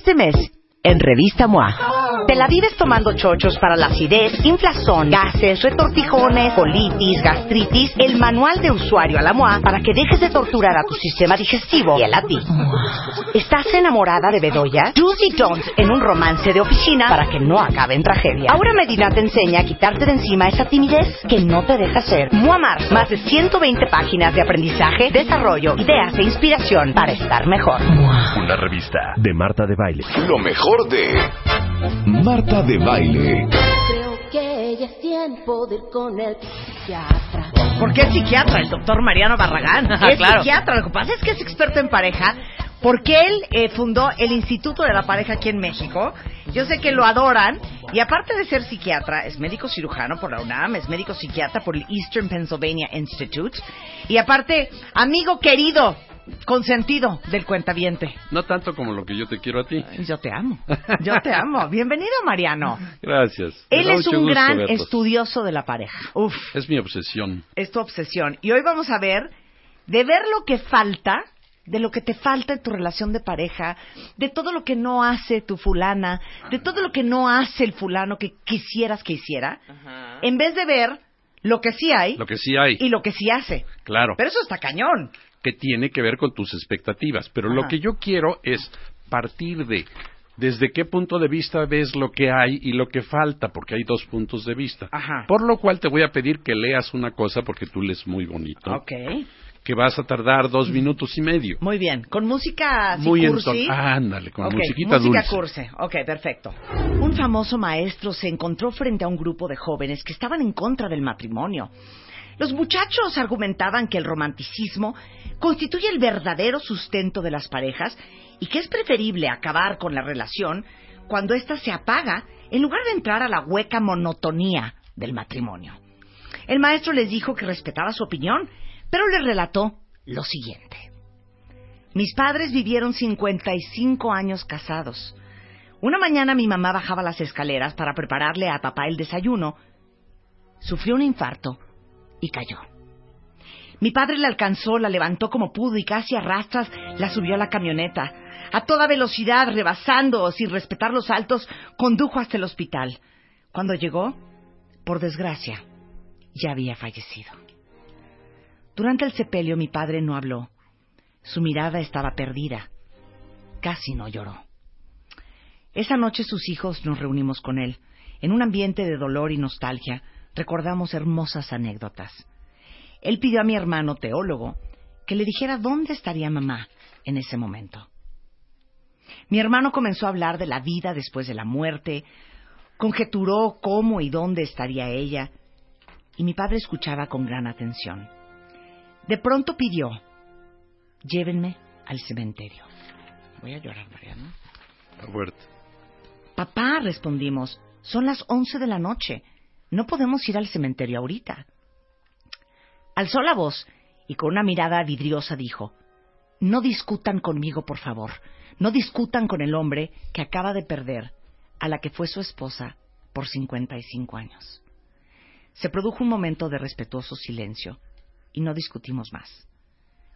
Este mes, en Revista MOA. Te la vives tomando chochos para la acidez, inflazón, gases, retortijones, colitis, gastritis, el manual de usuario a la MOA para que dejes de torturar a tu sistema digestivo y él a ti. ¿Estás enamorada de Bedoya? Do's y don'ts en un romance de oficina para que no acabe en tragedia. Aura Medina te enseña a quitarte de encima esa timidez que no te deja ser. MOA Mars, más de 120 páginas de aprendizaje, desarrollo, ideas e inspiración para estar mejor. Una revista de Marta de Baile. Lo mejor de Marta de Baile. Creo que ya es tiempo de ir con el psiquiatra. ¿Por qué es psiquiatra? El doctor Mariano Barragán. Es Claro. psiquiatra. Lo que pasa es que es experto en pareja porque él eh, fundó el Instituto de la Pareja aquí en México. Yo sé que lo adoran. Y aparte de ser psiquiatra, es médico cirujano por la UNAM, es médico psiquiatra por el Eastern Pennsylvania Institute. Y aparte, amigo querido, consentido del cuentaviente. No tanto como lo que yo te quiero a ti. Yo te amo. Yo te amo. Bienvenido, Mariano. Gracias. Él es un gusto gran verlos. estudioso de la pareja. Uf. Es mi obsesión. es tu obsesión. Y hoy vamos a ver, de ver lo que falta, de lo que te falta en tu relación de pareja, de todo lo que no hace tu fulana, de todo lo que no hace el fulano que quisieras que hiciera, en vez de ver lo que sí hay Lo que sí hay, y lo que sí hace. claro, Pero eso está cañón. Que tiene que ver con tus expectativas. Pero lo que yo quiero es partir de desde qué punto de vista ves lo que hay y lo que falta, porque hay dos puntos de vista. Ajá. Por lo cual te voy a pedir que leas una cosa, porque tú lees muy bonito, Ok. que vas a tardar dos minutos y medio. Muy bien. Con música así Muy cursi? enton- Ándale, con Ok, musiquita música dulce. cursi. Ok, perfecto. Un famoso maestro se encontró frente a un grupo de jóvenes que estaban en contra del matrimonio. Los muchachos argumentaban que el romanticismo constituye el verdadero sustento de las parejas y que es preferible acabar con la relación cuando ésta se apaga en lugar de entrar a la hueca monotonía del matrimonio. El maestro les dijo que respetaba su opinión, pero les relató lo siguiente. Mis padres vivieron 55 años casados. Una mañana mi mamá bajaba las escaleras para prepararle a papá el desayuno. Sufrió un infarto y cayó. Mi padre la alcanzó, la levantó como pudo y casi a rastras la subió a la camioneta. A toda velocidad, rebasando sin respetar los altos, condujo hasta el hospital. Cuando llegó, por desgracia, ya había fallecido. Durante el sepelio mi padre no habló. Su mirada estaba perdida. Casi no lloró. Esa noche sus hijos nos reunimos con él. En un ambiente de dolor y nostalgia, recordamos hermosas anécdotas. Él pidió a mi hermano teólogo que le dijera dónde estaría mamá en ese momento. Mi hermano comenzó a hablar de la vida después de la muerte, conjeturó cómo y dónde estaría ella, y mi padre escuchaba con gran atención. De pronto pidió, llévenme al cementerio. Voy a llorar, Mariana. Está fuerte. Papá, respondimos, son las once de la noche. No podemos ir al cementerio ahorita. Alzó la voz y con una mirada vidriosa dijo, No discutan conmigo, por favor. No discutan con el hombre que acaba de perder a la que fue su esposa por 55 años. Se produjo un momento de respetuoso silencio y no discutimos más.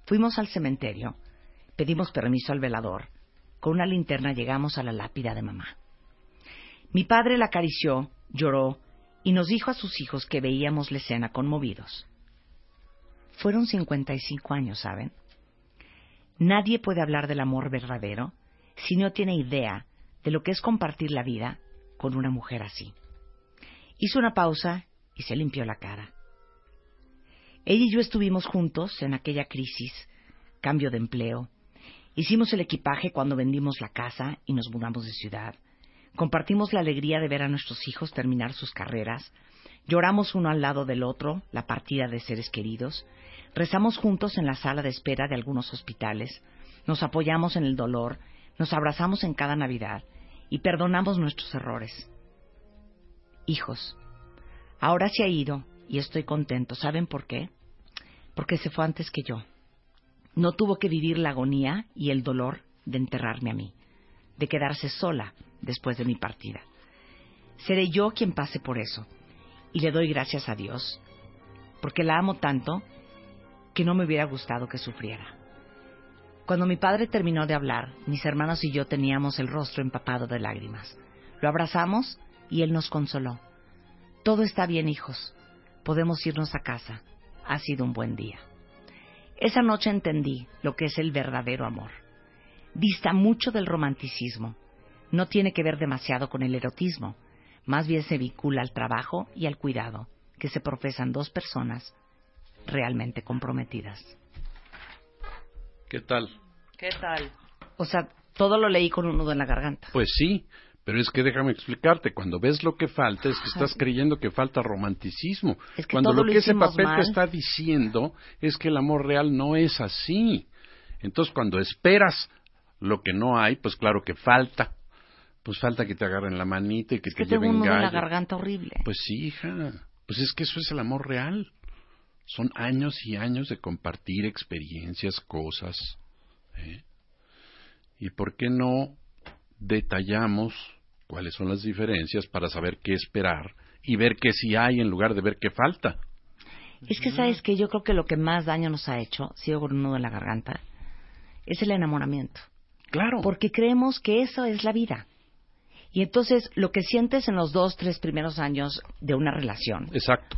Fuimos al cementerio, pedimos permiso al velador, con una linterna llegamos a la lápida de mamá. Mi padre la acarició, lloró y nos dijo a sus hijos que veíamos la escena conmovidos. Fueron 55 años, ¿saben? Nadie puede hablar del amor verdadero si no tiene idea de lo que es compartir la vida con una mujer así. Hizo una pausa y se limpió la cara. Ella y yo estuvimos juntos en aquella crisis, cambio de empleo. Hicimos el equipaje cuando vendimos la casa y nos mudamos de ciudad. Compartimos la alegría de ver a nuestros hijos terminar sus carreras. Lloramos uno al lado del otro la partida de seres queridos. Rezamos juntos en la sala de espera de algunos hospitales. Nos apoyamos en el dolor Nos abrazamos en cada Navidad y perdonamos nuestros errores. Hijos, ahora se ha ido y estoy contento. ¿Saben por qué? Porque se fue antes que yo. No tuvo que vivir la agonía y el dolor de enterrarme a mí, de quedarse sola después de mi partida. Seré yo quien pase por eso. Y le doy gracias a Dios, porque la amo tanto que no me hubiera gustado que sufriera. Cuando mi padre terminó de hablar, mis hermanos y yo teníamos el rostro empapado de lágrimas. Lo abrazamos y él nos consoló. Todo está bien, hijos. Podemos irnos a casa. Ha sido un buen día. Esa noche entendí lo que es el verdadero amor. Dista mucho del romanticismo. No tiene que ver demasiado con el erotismo. Más bien se vincula al trabajo y al cuidado que se profesan dos personas realmente comprometidas. ¿Qué tal? ¿Qué tal? O sea, todo lo leí con un nudo en la garganta. Pues sí, pero es que déjame explicarte, cuando ves lo que falta es que estás creyendo que falta romanticismo. Es que cuando todo lo lo que ese papel mal. te está diciendo es que el amor real no es así. Entonces cuando esperas lo que no hay, pues claro que falta. Pues falta que te agarren la manita y que Es te que tengo lleven un nudo en la garganta horrible. Pues sí, hija. Pues es que eso es el amor real. Son años y años de compartir experiencias, cosas. ¿eh? ¿Y por qué no detallamos cuáles son las diferencias para saber qué esperar y ver qué sí hay en lugar de ver qué falta? Es que, ¿sabes que Yo creo que lo que más daño nos ha hecho, sigo con un nudo en la garganta, es el enamoramiento. Claro. Porque creemos que eso es la vida. Y entonces, lo que sientes en los dos, tres primeros años de una relación, Exacto.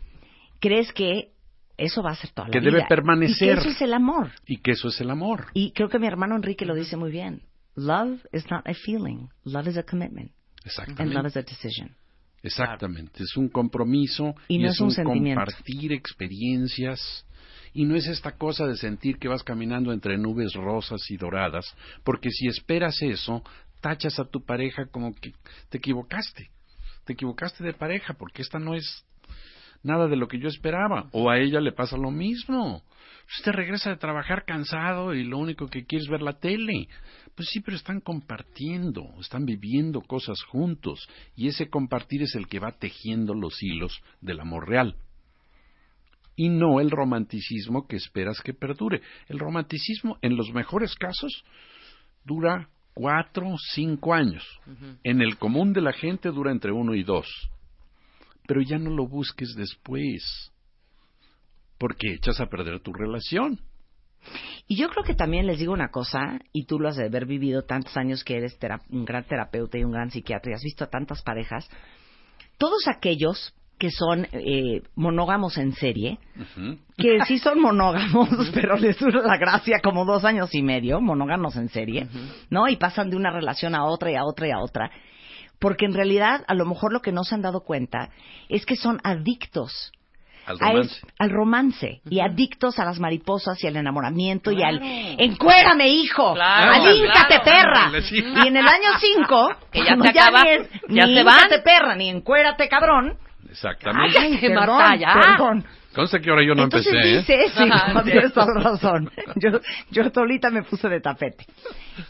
crees que eso va a ser toda la Que vida. debe permanecer. Y que eso es el amor. Y que eso es el amor. Y creo que mi hermano Enrique lo dice muy bien. Love is not a feeling. Love is a commitment. And Exactamente. love is a decision. Exactamente, es un compromiso Y no es un sentimiento. compartir experiencias y no es esta cosa de sentir que vas caminando entre nubes rosas y doradas, porque si esperas eso, tachas a tu pareja como que te equivocaste, te equivocaste de pareja, porque esta no es nada de lo que yo esperaba, o a ella le pasa lo mismo. Usted regresa de trabajar cansado y lo único que quiere es ver la tele. Pues sí, pero están compartiendo, están viviendo cosas juntos y ese compartir es el que va tejiendo los hilos del amor real. Y no el romanticismo que esperas que perdure. El romanticismo, en los mejores casos, dura cuatro, cinco años. En el común de la gente dura entre uno y dos. Pero ya no lo busques después, porque echas a perder tu relación. Y yo creo que también les digo una cosa, y tú lo has de haber vivido tantos años que eres un gran terapeuta y un gran psiquiatra y has visto a tantas parejas, todos aquellos que son eh, monógamos en serie, que sí son monógamos, pero les dura la gracia como dos años y medio, monógamos en serie, ¿no? Y pasan de una relación a otra y a otra y a otra. Porque en realidad, a lo mejor lo que no se han dado cuenta es que son adictos Al romance. es- al romance y adictos a las mariposas y al enamoramiento y al encuérame hijo, Claro, alíncate claro. perra. Y en el año 5, Que ya se acaba, ni, es, ya ni se van. perra ni encuérate cabrón. Exactamente. Ay, Cállate, perdón, Marta, ya. perdón. Consta que ahora yo no Entonces empecé, ¿eh? dice, sí, no, tienes toda la razón. Yo, yo solita me puse de tapete.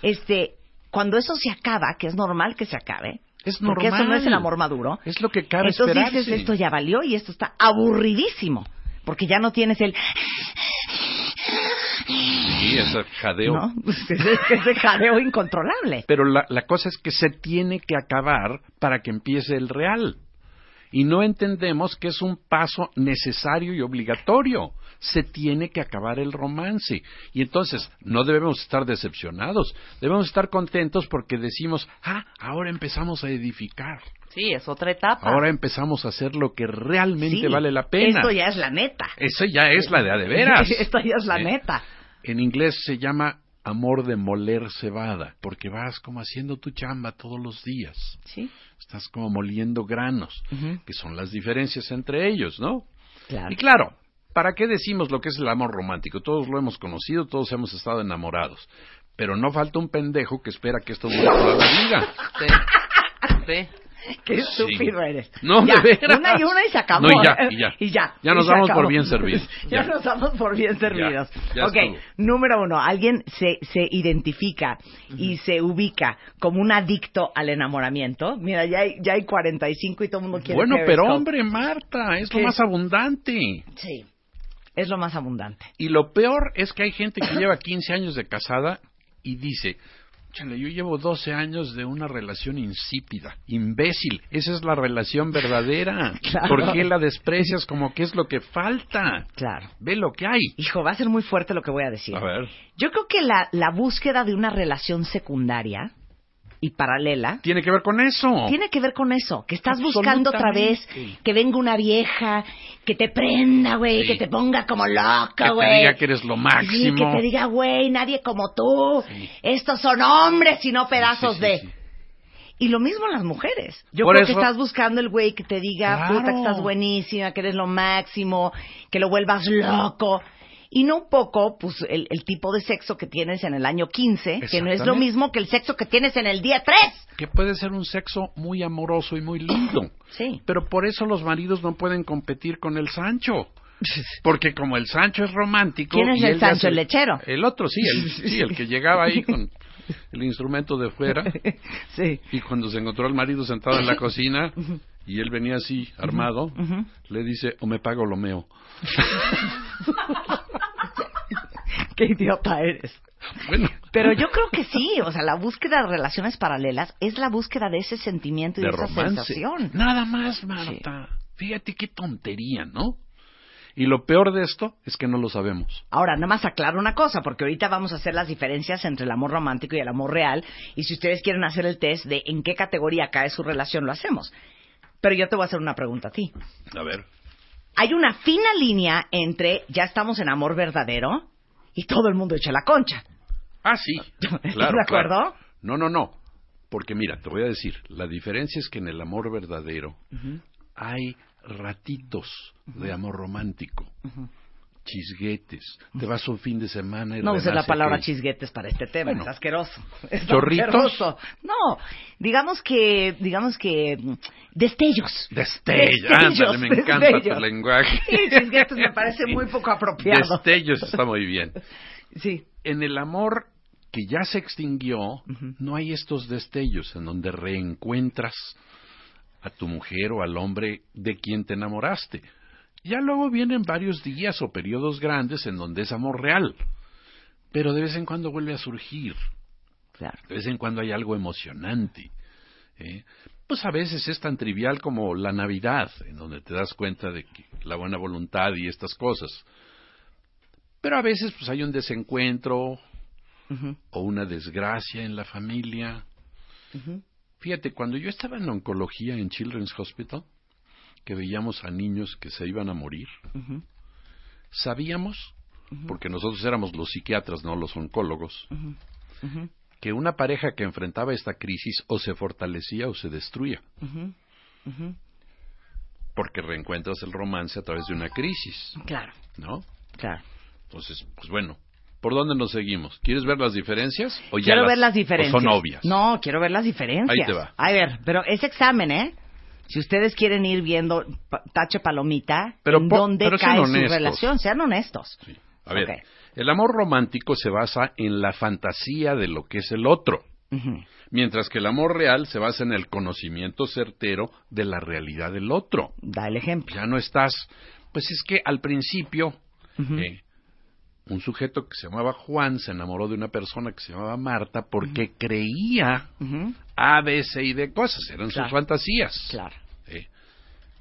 Este, cuando eso se acaba, que es normal que se acabe, Es porque eso no normal. es el amor maduro. Es lo que cabe Entonces esperarse. dices, esto ya valió y esto está aburridísimo. Porque ya no tienes el... Sí, ese jadeo. ¿no? Ese, ese jadeo incontrolable. Pero la, la cosa es que se tiene que acabar para que empiece el real. Y no entendemos que es un paso necesario y obligatorio. Se tiene que acabar el romance. Y entonces no debemos estar decepcionados. Debemos estar contentos porque decimos, ah, ahora empezamos a edificar. Sí, es otra etapa. Ahora empezamos a hacer lo que realmente Sí, vale la pena. Esto ya es la neta. Eso ya es la de a de veras. esto ya es la ¿Eh? neta. En inglés se llama amor de moler cebada, porque vas como haciendo tu chamba todos los días. Sí, Estás como moliendo granos, que son las diferencias entre ellos, ¿no? claro. Y claro, ¿para qué decimos lo que es el amor romántico? Todos lo hemos conocido, todos hemos estado enamorados. Pero no falta un pendejo que espera que esto dure toda la vida. Sí. Sí. Qué Sí. estúpido eres. No, ya, de veras. Una y una y se acabó. No, y ya, y ya. y ya. Ya nos damos por bien servidos. ya. Nos damos por bien servidos. ok, estuvo. número uno. Alguien se, se identifica y se ubica como un adicto al enamoramiento. Mira, ya hay, ya hay 45 y todo el mundo quiere Bueno, pero Periscope. hombre, Marta, es lo ¿Qué? más abundante. Sí, es lo más abundante. Y lo peor es que hay gente que lleva 15 años de casada y dice, chale, yo llevo 12 años de una relación insípida, imbécil. Esa es la relación verdadera. Claro. ¿Por qué la desprecias como que es lo que falta? Claro. Ve lo que hay. Hijo, va a ser muy fuerte lo que voy a decir. A ver. Yo creo que la, la búsqueda de una relación secundaria y paralela Tiene que ver con eso. tiene que ver con eso, que estás buscando otra vez que venga una vieja, que te prenda, güey, Sí. que te ponga como Que loca, te güey. diga que eres lo Sí, máximo. que te diga, güey, nadie como tú. Sí. Estos son hombres y no pedazos Sí, sí, de. sí. Y lo mismo las mujeres. Yo Por creo eso- que estás buscando el güey que te diga, Claro. puta, que estás buenísima, que eres lo máximo, que lo vuelvas loco. Y no un poco, pues, el, el tipo de sexo que tienes en el año 15, que no es lo mismo que el sexo que tienes en el día 3. Que puede ser un sexo muy amoroso y muy lindo. Sí. Pero por eso los maridos no pueden competir con el Sancho. Porque como el Sancho es romántico... ¿Quién es y el Sancho, el lechero? El otro, sí, el, sí, el que llegaba ahí con el instrumento de fuera. sí. Y cuando se encontró al marido sentado en la cocina y él venía así, armado, le dice, o me pago lo meo. Qué idiota eres. Bueno, Pero yo creo que sí, o sea, la búsqueda de relaciones paralelas es la búsqueda de ese sentimiento y de de, esa sensación. Nada más, Marta. Fíjate qué tontería, ¿no? Y lo peor de esto es que no lo sabemos. Ahora, nada más aclaro una cosa, porque ahorita vamos a hacer las diferencias entre el amor romántico y el amor real, y si ustedes quieren hacer el test de en qué categoría cae su relación, lo hacemos. Pero yo te voy a hacer una pregunta a ti. A ver. Hay una fina línea entre ya estamos en amor verdadero y todo el mundo echa la concha. Ah, sí. ¿Estás Claro, de acuerdo? claro. No, no, no. Porque mira, te voy a decir, la diferencia es que en el amor verdadero hay ratitos de amor romántico. Chisguetes. Te vas un fin de semana y No uses la palabra aquel- chisguetes para este tema, Bueno. es asqueroso. Es ¿Chorritos? asqueroso. No, digamos que, digamos que, mm, destellos. Destellos. Ándale, me encanta destellos. tu lenguaje. Sí, chisguetes me parece muy poco apropiado. Destellos está muy bien. Sí. En el amor que ya se extinguió, no hay estos destellos en donde reencuentras a tu mujer o al hombre de quien te enamoraste. Ya luego vienen varios días o periodos grandes en donde es amor real, pero de vez en cuando vuelve a surgir, Claro. de vez en cuando hay algo emocionante. ¿eh? Pues a veces es tan trivial como la Navidad, en donde te das cuenta de que la buena voluntad y estas cosas. Pero a veces pues hay un desencuentro o una desgracia en la familia. Fíjate, cuando yo estaba en oncología en Children's Hospital, que veíamos a niños que se iban a morir, sabíamos, porque nosotros éramos los psiquiatras, no los oncólogos, que una pareja que enfrentaba esta crisis o se fortalecía o se destruía, porque reencuentras el romance a través de una crisis, Claro, ¿no? claro. Entonces, pues bueno, ¿por dónde nos seguimos? ¿Quieres ver las diferencias? O ya Quiero las- ver las o diferencias. son obvias. No, quiero ver las diferencias. Ahí te va. A ver, pero es examen, ¿eh? Si ustedes quieren ir viendo tache palomita, Pero ¿en po- dónde pero cae su relación? Sean honestos. Sí. A ver, el amor romántico se basa en la fantasía de lo que es el otro, mientras que el amor real se basa en el conocimiento certero de la realidad del otro. Da el ejemplo. Ya no estás, pues es que al principio eh, un sujeto que se llamaba Juan se enamoró de una persona que se llamaba Marta porque creía. A, B, C y D cosas, eran Claro. sus fantasías. Claro.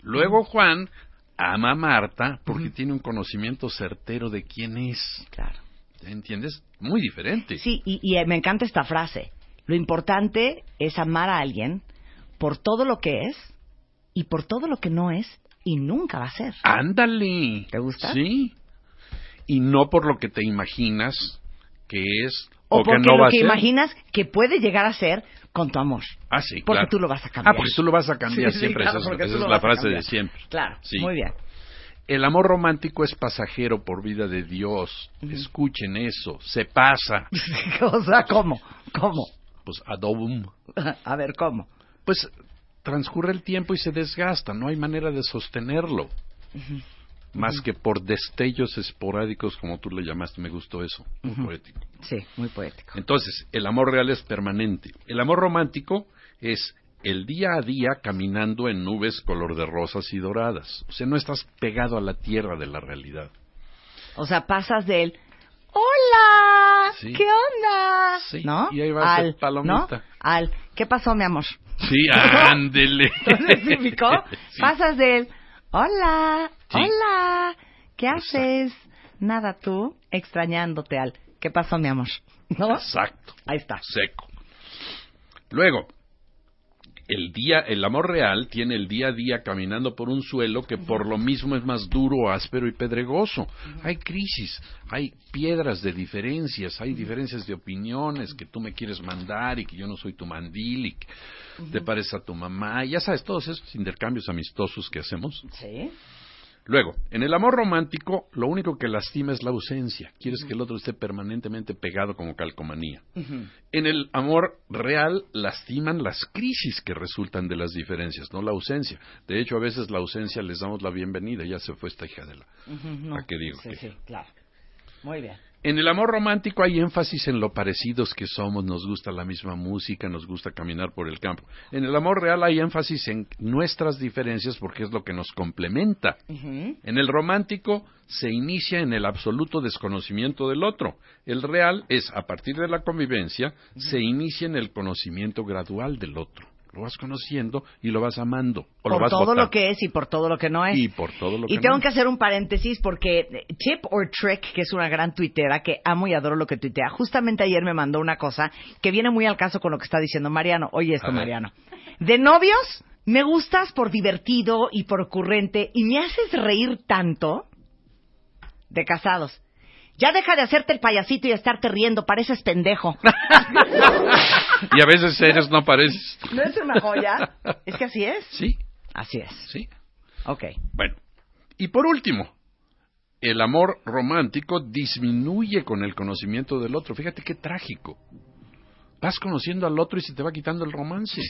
Luego Juan ama a Marta porque tiene un conocimiento certero de quién es. Claro. ¿Entiendes? Muy diferente. Sí, y, y, eh, me encanta esta frase. Lo importante es amar a alguien por todo lo que es y por todo lo que no es y nunca va a ser. Ándale. ¿Te gusta? Sí. Y no por lo que te imaginas que es O, o, que porque no va lo a que ser. imaginas que puede llegar a ser con tu amor. Ah, sí, Porque claro. tú lo vas a cambiar. Ah, porque tú lo vas a cambiar Sí, sí, siempre. claro, esa esa es la a frase de siempre. Claro, Sí. muy bien. El amor romántico es pasajero por vida de Dios. Escuchen eso. Se pasa. o sea, ¿cómo? ¿Cómo? Pues adobum. A ver, ¿cómo? Pues transcurre el tiempo y se desgasta, no hay manera de sostenerlo. Más que por destellos esporádicos, como tú le llamaste, me gustó eso, muy poético. Sí, muy poético. Entonces, el amor real es permanente. El amor romántico es el día a día caminando en nubes color de rosas y doradas. O sea, no estás pegado a la tierra de la realidad. O sea, pasas del ¡Hola! Sí. ¿Qué onda? Sí, ¿No? y ahí va al, palomita. ¿no? Al ¿Qué pasó, mi amor? Sí, ándele. ¿Entonces significó? Sí. Pasas del Hola, Sí. hola, ¿qué haces? Nada tú, extrañándote al ¿Qué pasó, mi amor? ¿No? Exacto. Ahí está. seco. Luego, el día, el amor real tiene el día a día caminando por un suelo que por lo mismo es más duro, áspero y pedregoso. Hay crisis, hay piedras de diferencias, hay diferencias de opiniones que tú me quieres mandar y que yo no soy tu mandil y que te pareces a tu mamá. Ya sabes, todos esos intercambios amistosos que hacemos. Sí. Luego, en el amor romántico, lo único que lastima es la ausencia. Quieres que el otro esté permanentemente pegado como calcomanía. En el amor real, lastiman las crisis que resultan de las diferencias, no la ausencia. De hecho, a veces la ausencia les damos la bienvenida. Ya se fue esta hija de la. No. ¿A qué digo? Sí, que- sí, claro. Muy bien. En el amor romántico hay énfasis en lo parecidos que somos, nos gusta la misma música, nos gusta caminar por el campo. En el amor real hay énfasis en nuestras diferencias porque es lo que nos complementa. En el romántico se inicia en el absoluto desconocimiento del otro. El real es, a partir de la convivencia, se inicia en el conocimiento gradual del otro. Lo vas conociendo y lo vas amando. O lo por vas todo votando. lo que es y por todo lo que no es. Y por todo lo Y que tengo no. que hacer un paréntesis porque eh, Tip or Trick, que es una gran tuitera que amo y adoro lo que tuitea, justamente ayer me mandó una cosa que viene muy al caso con lo que está diciendo Mariano. Oye esto. Mariano. De novios, me gustas por divertido y por ocurrente y me haces reír tanto. De casados. Ya deja de hacerte el payasito y estarte riendo, pareces pendejo. Y a veces eres, no pareces. ¿No es una joya? Es que así es. Sí, Así es. sí. Ok. Bueno, y por último, el amor romántico disminuye con el conocimiento del otro. Fíjate qué trágico. Vas conociendo al otro y se te va quitando el romance.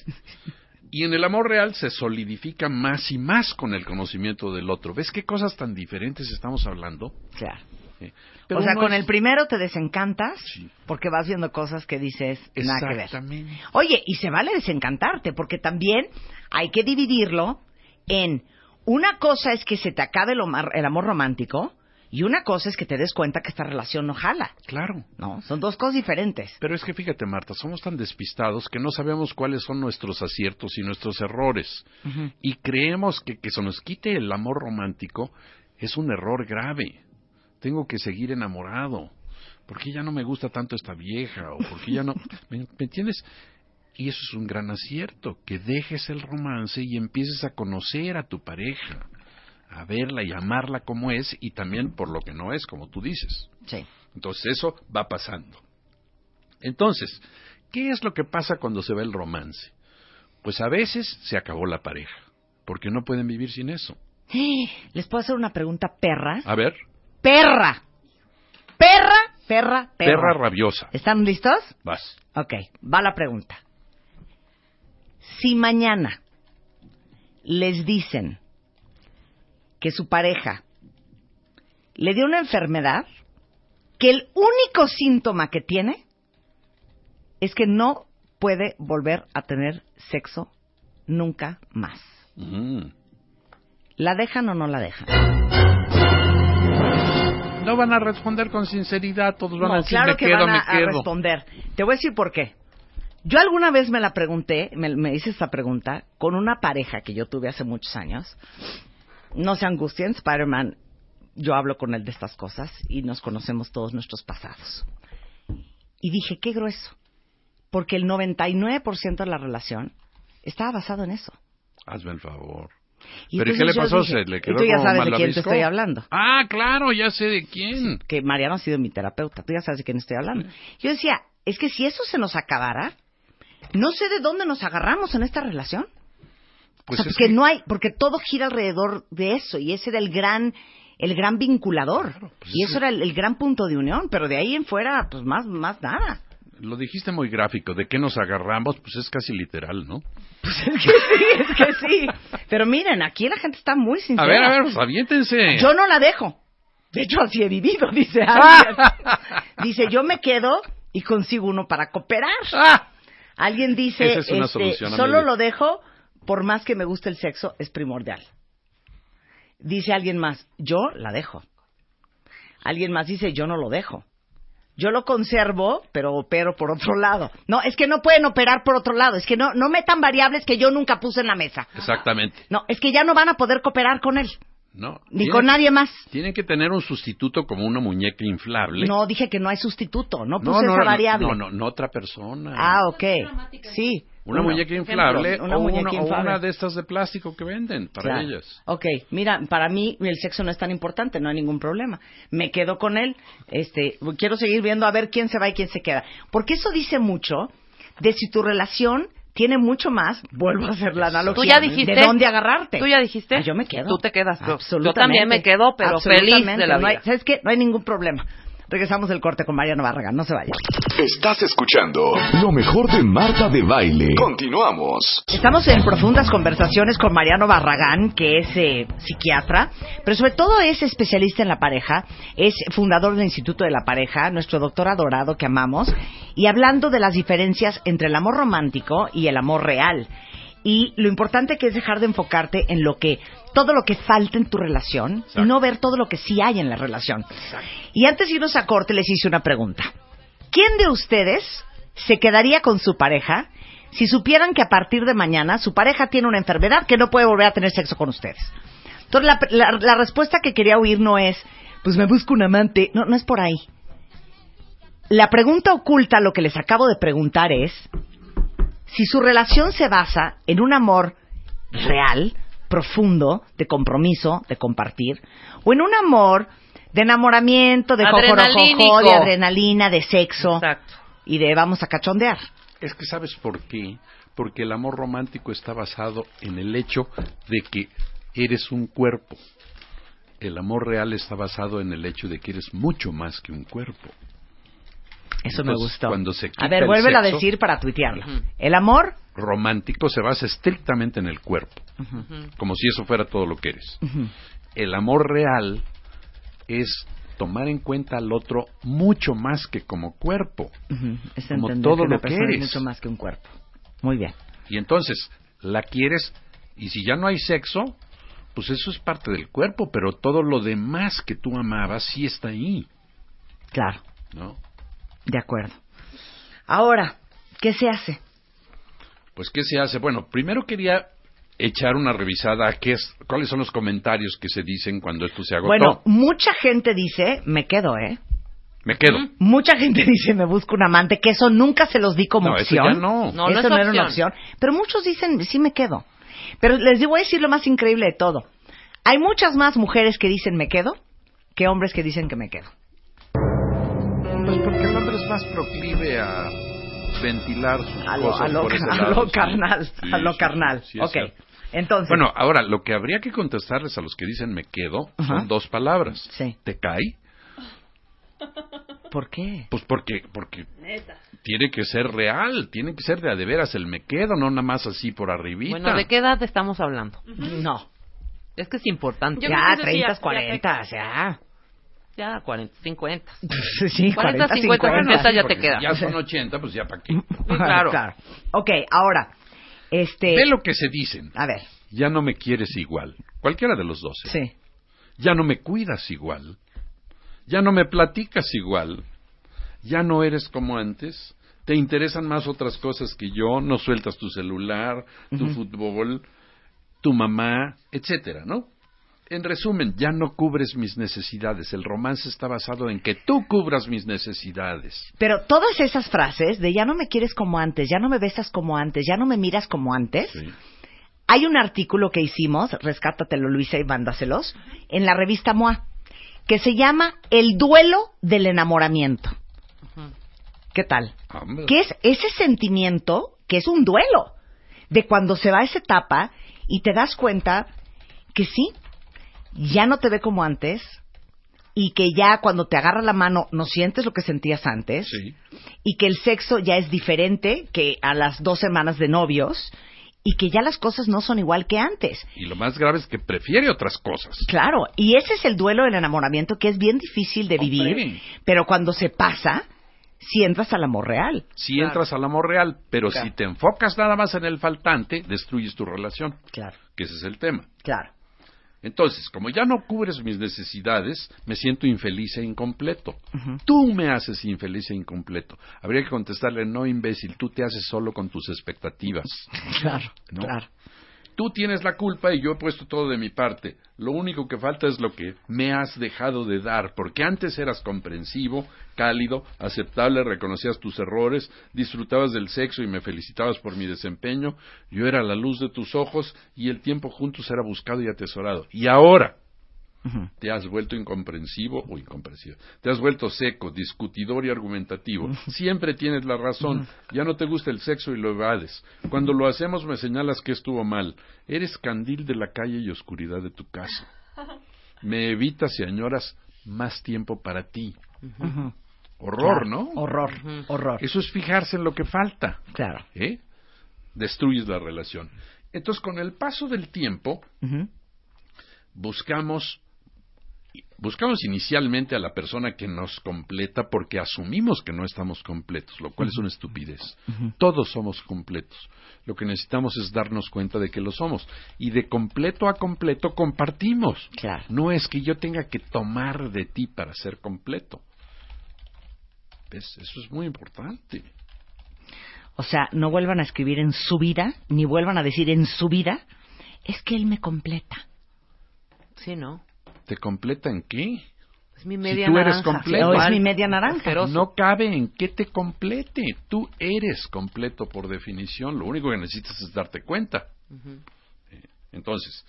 Y en el amor real se solidifica más y más con el conocimiento del otro. ¿Ves qué cosas tan diferentes estamos hablando? Claro. Sí. o sea, con es- el primero te desencantas Sí. porque vas viendo cosas que dices nada que ver. Oye, y se vale desencantarte porque también hay que dividirlo en una cosa es que se te acabe el, omar- el amor romántico y una cosa es que te des cuenta que esta relación no jala. Claro. No, son dos cosas diferentes. Pero es que fíjate, Marta, somos tan despistados que no sabemos cuáles son nuestros aciertos y nuestros errores. Y creemos que que se nos quite el amor romántico es un error grave. Tengo que seguir enamorado. ¿Por qué ya no me gusta tanto esta vieja? ¿O por qué ya no? ¿Me, me entiendes? Y eso es un gran acierto, que dejes el romance y empieces a conocer a tu pareja, a verla y amarla como es y también por lo que no es, como tú dices. Sí. Entonces eso va pasando. Entonces, ¿qué es lo que pasa cuando se va el romance? Pues a veces se acabó la pareja, porque no pueden vivir sin eso. ¿Les puedo hacer una pregunta perra? A ver, Perra. Perra, perra, perra. perra rabiosa. ¿Están listos? Vas. Ok, va la pregunta. Si mañana les dicen que su pareja le dio una enfermedad, que el único síntoma que tiene es que no puede volver a tener sexo nunca más. Mm. ¿La dejan o no la dejan? No van a responder con sinceridad, todos van a decir claro me que quedo, van a, me a quedo. responder. Te voy a decir por qué. Yo alguna vez me la pregunté, me, me hice esta pregunta con una pareja que yo tuve hace muchos años. No se angustien, Spider-Man, yo hablo con él de estas cosas y nos conocemos todos nuestros pasados. Y dije, qué grueso, porque el 99% de la relación estaba basado en eso. Hazme el favor. Y ¿Pero ¿y qué le pasó? dije- ¿Se le y quedó tú ya como sabes de quién te estoy hablando. Ah, claro, ya sé de quién. que Mariano ha sido mi terapeuta, tú ya sabes de quién estoy hablando. Yo decía, es que si eso se nos acabara, no sé de dónde nos agarramos en esta relación. Pues o sea, porque que- no hay, porque todo gira alrededor de eso y ese era el gran, el gran vinculador pues y es eso era el, el gran punto de unión, pero de ahí en fuera, pues más, más nada. Lo dijiste muy gráfico. ¿De qué nos agarramos? Pues es casi literal, ¿no? Pues es que sí, es que sí. Pero miren, aquí la gente está muy sincera. A ver, a ver, pues aviéntense. Yo no la dejo. De hecho, así he vivido, dice alguien. dice, yo me quedo y consigo uno para cooperar. Ah. Alguien dice, Esa es una este, solución solo lo dejo, por más que me guste el sexo, es primordial. Dice alguien más, yo la dejo. Alguien más dice, yo no lo dejo. Yo lo conservo, pero opero por otro lado. No, es que no pueden operar por otro lado. Es que no, no metan variables que yo nunca puse en la mesa. Exactamente. No, es que ya no van a poder cooperar con él. No. Ni Tienen- con nadie más. Tienen que tener un sustituto como una muñeca inflable. No, dije que no hay sustituto. No no, puse no, esa no, variable. No, no, no otra persona. Ah, ok. Sí. Una Uno, muñeca ejemplo, inflable una o, muñeca una, o inflable. una de estas de plástico que venden para Claro. ellas. Ok, mira, para mí el sexo no es tan importante, no hay ningún problema. Me quedo con él, este, quiero seguir viendo a ver quién se va y quién se queda. Porque eso dice mucho de si tu relación tiene mucho más, vuelvo a hacer la analogía, Tú ya dijiste. de dónde agarrarte. Tú ya dijiste. Ah, yo me quedo. Tú te quedas. Yo- Absolutamente. Yo también me quedo, pero feliz de la No hay- vida. ¿Sabes qué? No hay ningún problema. Regresamos del corte con Mariano Barragán, no se vaya. Estás escuchando lo mejor de Marta de Baile. Continuamos. Estamos en profundas conversaciones con Mariano Barragán, que es eh, psiquiatra, pero sobre todo es especialista en la pareja, es fundador del Instituto de la Pareja, nuestro doctor adorado que amamos, y hablando de las diferencias entre el amor romántico y el amor real. Y lo importante que es dejar de enfocarte en lo que, todo lo que falta en tu relación, y no ver todo lo que sí hay en la relación. Y antes de irnos a corte les hice una pregunta. ¿Quién de ustedes se quedaría con su pareja si supieran que a partir de mañana su pareja tiene una enfermedad que no puede volver a tener sexo con ustedes? Entonces, la, la- la respuesta que quería oír no es, pues me busco un amante. No, no es por ahí. La pregunta oculta, lo que les acabo de preguntar es, si su relación se basa en un amor real, profundo, de compromiso, de compartir, o en un amor de enamoramiento, de Adrenalínico. de adrenalina, de sexo Exacto. y de vamos a cachondear. Es que sabes por qué. Porque el amor romántico está basado en el hecho de que eres un cuerpo. El amor real está basado en el hecho de que eres mucho más que un cuerpo. Eso me Entonces, gustó. cuando se a quita ver, el vuélvelo a decir para tuitearlo. El amor, Romántico se basa estrictamente en el cuerpo, como si eso fuera todo lo que eres. El amor real es tomar en cuenta al otro mucho más que como cuerpo. es Como todo que lo que eres. mucho más que un cuerpo. Muy bien. Y entonces la quieres y si ya no hay sexo, pues eso es parte del cuerpo, pero todo lo demás que tú amabas sí está ahí, Claro, ¿no? De acuerdo. Ahora, ¿qué se hace? Pues ¿qué se hace? Bueno, primero quería echar una revisada a qué es, cuáles son los comentarios que se dicen cuando esto se agotó. Bueno, mucha gente dice, me quedo, ¿eh? Me quedo. Mucha gente dice, me busco un amante, que eso nunca se los di como No, eso opción. ya no. No, no eso es no era una opción. Pero muchos dicen, sí me quedo. Pero les voy a decir lo más increíble de todo. Hay muchas más mujeres que dicen me quedo que hombres que dicen que me quedo. Pues porque el hombre es más proclive a ventilar sus A lo, cosas a lo, por ese a lado, lo sí. carnal, Sí, a lo sí, carnal. sí, ok. Entonces, Bueno, ahora, lo que habría que contestarles a los que dicen me quedo son dos palabras. Sí. ¿Te cae? ¿por qué? Pues porque, porque tiene que ser real, tiene que ser de a de veras el me quedo, no nada más así por arribita. Bueno, ¿de qué edad estamos hablando? No. Es que es importante. Yo ya, creo que eso sí, 30, ya- ya 40, ya. Ya, 40, 50. Sí, 40, 40, 50, 50. esa ya te queda. Ya son 80, pues ya para qué. claro. Ok, ahora, este... Ve lo que se dicen. A ver, Ya no me quieres igual. Cualquiera de los dos. ¿eh? sí. Ya no me cuidas igual. Ya no me platicas igual. Ya no eres como antes. Te interesan más otras cosas que yo. No sueltas tu celular, tu fútbol, tu mamá, etcétera, ¿no? En resumen, ya no cubres mis necesidades. El romance está basado en que tú cubras mis necesidades. Pero todas esas frases de ya no me quieres como antes, ya no me besas como antes, ya no me miras como antes, Sí. hay un artículo que hicimos, rescátatelo Luisa y mándaselos, en la revista MOA, que se llama El duelo del enamoramiento. ¿Qué tal? Hombre. que es ese sentimiento que es un duelo de cuando se va esa etapa y te das cuenta que sí, ya no te ve como antes, y que ya cuando te agarra la mano no sientes lo que sentías antes Sí. y que el sexo ya es diferente que a las dos semanas de novios y que ya las cosas no son igual que antes. Y lo más grave es que prefiere otras cosas. Claro, y ese es el duelo del enamoramiento que es bien difícil de vivir, Hombre. pero cuando se pasa, si entras al amor real. Si entras al amor real, pero si te enfocas nada más en el faltante, destruyes tu relación. Claro, Que ese es el tema. claro. Entonces, como ya no cubres mis necesidades, me siento infeliz e incompleto. Tú me haces infeliz e incompleto. Habría que contestarle, no imbécil, tú te haces solo con tus expectativas. Claro, ¿no? claro. Tú tienes la culpa y yo he puesto todo de mi parte. Lo único que falta es lo que me has dejado de dar, porque antes eras comprensivo, cálido, aceptable, reconocías tus errores, disfrutabas del sexo y me felicitabas por mi desempeño. Yo era la luz de tus ojos y el tiempo juntos era buscado y atesorado. Y ahora te has vuelto incomprensivo o incomprensivo. Te has vuelto seco, discutidor y argumentativo. Siempre tienes la razón. Ya no te gusta el sexo y lo evades. Cuando lo hacemos me señalas que estuvo mal. Eres candil de la calle y oscuridad de tu casa. Me evitas y añoras más tiempo para ti. Horror, Claro. ¿no? Horror, horror. Eso es fijarse en lo que falta. Claro. ¿eh? Destruyes la relación. Entonces, con el paso del tiempo, buscamos buscamos inicialmente a la persona que nos completa porque asumimos que no estamos completos, lo cual es una estupidez. Todos somos completos. Lo que necesitamos es darnos cuenta de que lo somos. Y de completo a completo compartimos. Claro. No es que yo tenga que tomar de ti para ser completo. ¿Ves? Eso es muy importante. O sea, no vuelvan a escribir en su vida, ni vuelvan a decir en su vida, es que él me completa. Sí, ¿no? ¿Te completa en qué? Es mi Si media tú eres naranja. completo. O es mi media naranja. No cabe en qué te complete. Tú eres completo por definición. Lo único que necesitas es darte cuenta. Eh, Entonces,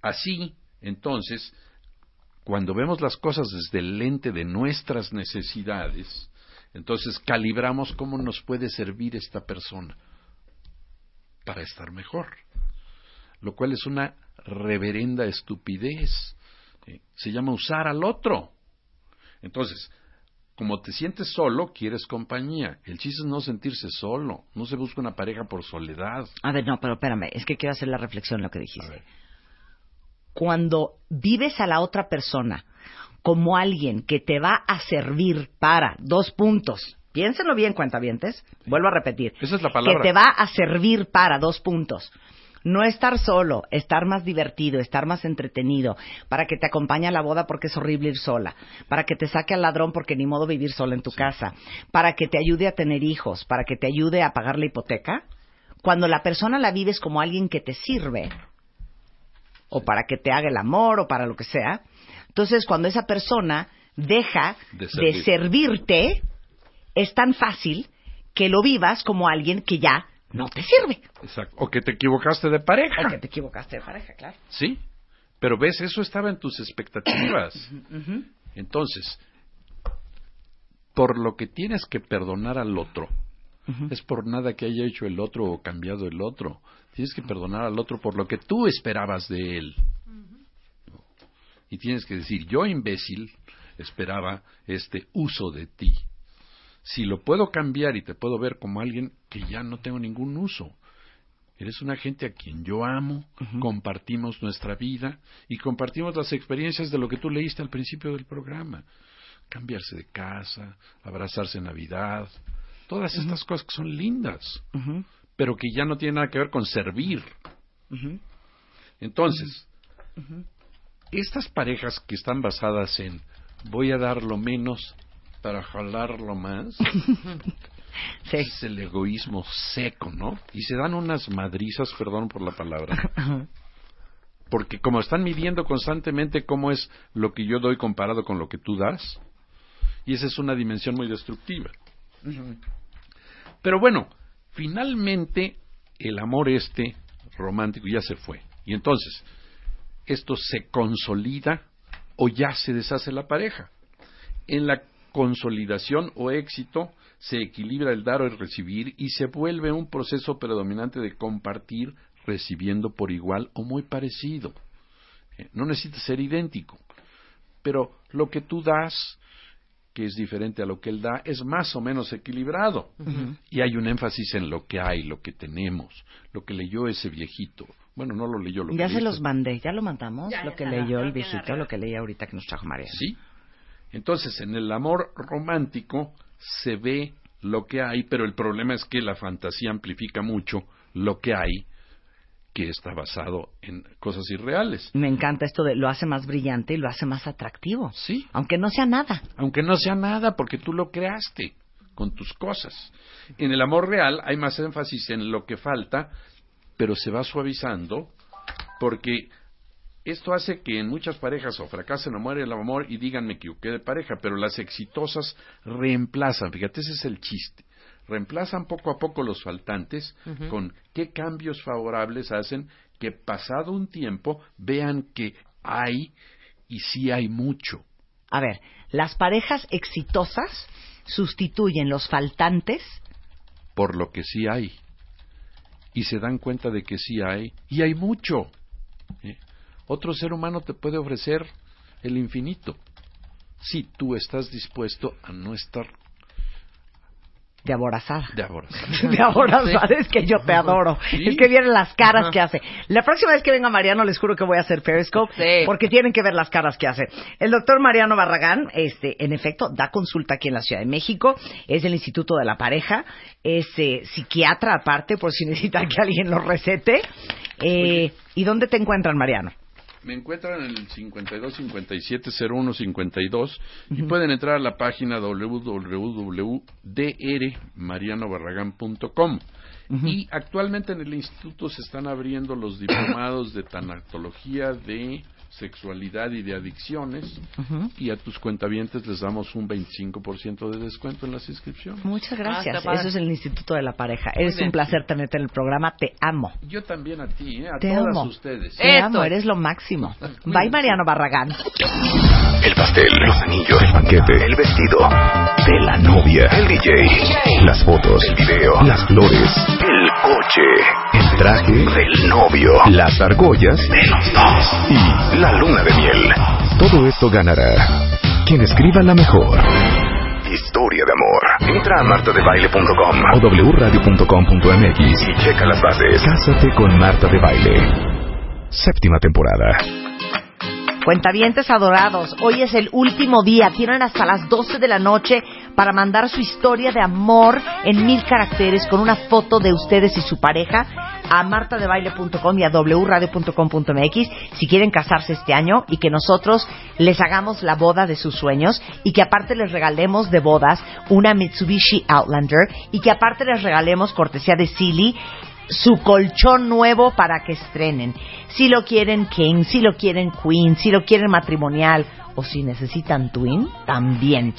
así, entonces, cuando vemos las cosas desde el lente de nuestras necesidades, entonces calibramos cómo nos puede servir esta persona para estar mejor. Lo cual es una reverenda estupidez. Eh, Se llama usar al otro. Entonces, como te sientes solo, quieres compañía. El chiste es no sentirse solo. No se busca una pareja por soledad. A ver, no, pero espérame, es que quiero hacer la reflexión en lo que dijiste. Cuando vives a la otra persona como alguien que te va a servir para dos puntos, piénsenlo bien, cuentavientes, vuelvo a repetir, Esa es la palabra. que te va a servir para dos puntos. No estar solo, estar más divertido, estar más entretenido, para que te acompañe a la boda porque es horrible ir sola, para que te saque al ladrón porque ni modo vivir sola en tu casa, para que te ayude a tener hijos, para que te ayude a pagar la hipoteca. Cuando la persona la vives como alguien que te sirve, o para que te haga el amor, o para lo que sea, entonces cuando esa persona deja De de, servir. servirte, es tan fácil que lo vivas como alguien que ya no te sirve. Exacto. O que te equivocaste de pareja. O que te equivocaste de pareja, claro. Sí. Pero ves, eso estaba en tus expectativas. Entonces, por lo que tienes que perdonar al otro, es por nada que haya hecho el otro o cambiado el otro. Tienes que perdonar al otro por lo que tú esperabas de él. Y tienes que decir, yo imbécil esperaba este uso de ti. Si lo puedo cambiar y te puedo ver como alguien que ya no tengo ningún uso. Eres una gente a quien yo amo, compartimos nuestra vida y compartimos las experiencias de lo que tú leíste al principio del programa. Cambiarse de casa, abrazarse en Navidad, todas estas cosas que son lindas, pero que ya no tienen nada que ver con servir. Entonces, estas parejas que están basadas en voy a dar lo menos para jalar lo más, Sí. es el egoísmo seco, ¿no? Y se dan unas madrizas, perdón por la palabra. Porque como están midiendo constantemente cómo es lo que yo doy comparado con lo que tú das, y esa es una dimensión muy destructiva. Pero bueno, finalmente el amor este romántico ya se fue. Y entonces, esto se consolida o ya se deshace la pareja. En la consolidación o éxito se equilibra el dar o el recibir y se vuelve un proceso predominante de compartir recibiendo por igual o muy parecido. Eh, No necesita ser idéntico, pero lo que tú das, que es diferente a lo que él da, es más o menos equilibrado. Y hay un énfasis en lo que hay, lo que tenemos, lo que leyó ese viejito. Bueno, no lo leyó lo Ya que se los mandé, ya lo mandamos, Ya, lo que leyó el viejito, lo que leí ahorita que nos trajo María. Sí. Entonces, en el amor romántico se ve lo que hay, pero el problema es que la fantasía amplifica mucho lo que hay, que está basado en cosas irreales. Me encanta esto de lo hace más brillante y lo hace más atractivo. Sí. Aunque no sea nada. Aunque no sea nada, porque tú lo creaste con tus cosas. En el amor real hay más énfasis en lo que falta, pero se va suavizando, porque esto hace que en muchas parejas o fracasen o muere el amor y digan me equivoqué de pareja, pero las exitosas reemplazan, fíjate, ese es el chiste. Reemplazan poco a poco los faltantes con qué cambios favorables hacen que pasado un tiempo vean que hay y sí hay mucho. A ver, las parejas exitosas sustituyen los faltantes. por lo que sí hay. Y se dan cuenta de que sí hay, y hay mucho. ¿eh? Otro ser humano te puede ofrecer el infinito, si tú estás dispuesto a no estar De aborazada. de aborazado. De aborazada, es que yo te adoro. Sí. Es que vienen las caras que hace. La próxima vez que venga Mariano, les juro que voy a hacer Periscope, Sí. porque tienen que ver las caras que hace. El doctor Mariano Barragán, este, en efecto, da consulta aquí en la Ciudad de México, es del Instituto de la Pareja, es eh, psiquiatra aparte, por si necesitan que alguien lo recete. Eh, ¿Y dónde te encuentran, Mariano? Me encuentran en el 52 57 01 52 y pueden entrar a la página www.drmarianobarragán.com. Y actualmente en el instituto se están abriendo los diplomados de tanatología de sexualidad y de adicciones y a tus cuentavientes les damos un 25% de descuento en las inscripciones. Muchas gracias. Ah, está padre. Eso es el Instituto de la Pareja. Eres bien. un placer tenerte en el programa. Te amo. Yo también a ti, ¿eh? a Te todas amo. ustedes. Te Esto amo, es. eres lo máximo. Bye, Mariano Barragán. El pastel, los anillos, el banquete, el vestido de la novia, el DJ, las fotos, el video, las flores, el coche, el traje del novio, las argollas de los dos y la luna de miel. Todo esto ganará quien escriba la mejor historia de amor. Entra a martadebaile.com o wradio.com.mx y checa las bases. Cásate con Marta de Baile. Séptima temporada. Cuentavientes adorados, hoy es el último día. Tienen hasta las 12 de la noche para mandar su historia de amor en mil caracteres con una foto de ustedes y su pareja a martadebaile.com y a wradio.com.mx si quieren casarse este año y que nosotros les hagamos la boda de sus sueños y que aparte les regalemos de bodas una Mitsubishi Outlander y que aparte les regalemos cortesía de Silly su colchón nuevo para que estrenen. Si lo quieren king, si lo quieren queen, si lo quieren matrimonial o si necesitan twin, también.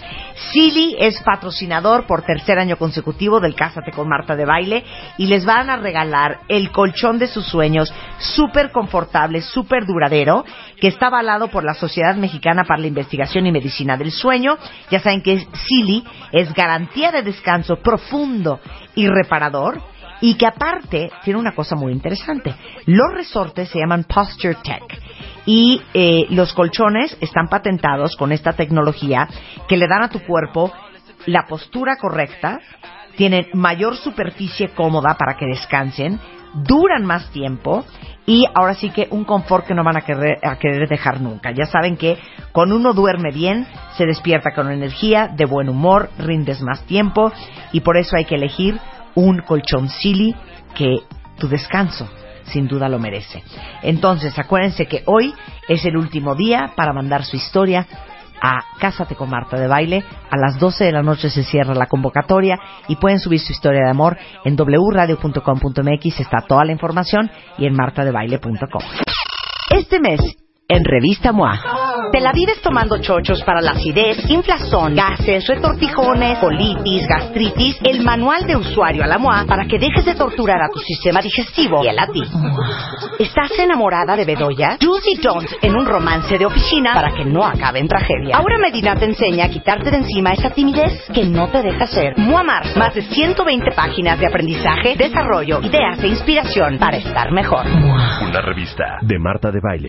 Silly es patrocinador por tercer año consecutivo del Cásate con Marta de Baile y les van a regalar el colchón de sus sueños, súper confortable, súper duradero, que está avalado por la Sociedad Mexicana para la Investigación y Medicina del Sueño. Ya saben que Silly es garantía de descanso profundo y reparador y que aparte tiene una cosa muy interesante. Los resortes se llaman Posture Tech y eh, los colchones están patentados con esta tecnología que le dan a tu cuerpo la postura correcta, tienen mayor superficie cómoda para que descansen, duran más tiempo y ahora sí que un confort que no van a querer, a querer dejar nunca. Ya saben que con uno duerme bien, se despierta con energía, de buen humor, rindes más tiempo y por eso hay que elegir un colchón Silly que tu descanso sin duda lo merece. Entonces, acuérdense que hoy es el último día para mandar su historia a Cásate con Marta de Baile. A las 12 de la noche se cierra la convocatoria y pueden subir su historia de amor en wradio.com.mx. Está toda la información y en martadebaile.com. Este mes, en Revista MOA, te la vives tomando chochos para la acidez, inflazón, gases, retortijones, colitis, gastritis, el manual de usuario a la MOA para que dejes de torturar a tu sistema digestivo y el a ti. ¿Estás enamorada de Bedoya? Do's y don'ts en un romance de oficina para que no acabe en tragedia. Aura Medina te enseña a quitarte de encima esa timidez que no te deja ser. MOA Marzo, más de 120 páginas de aprendizaje, desarrollo, ideas e inspiración para estar mejor. Una revista de Marta de Baile.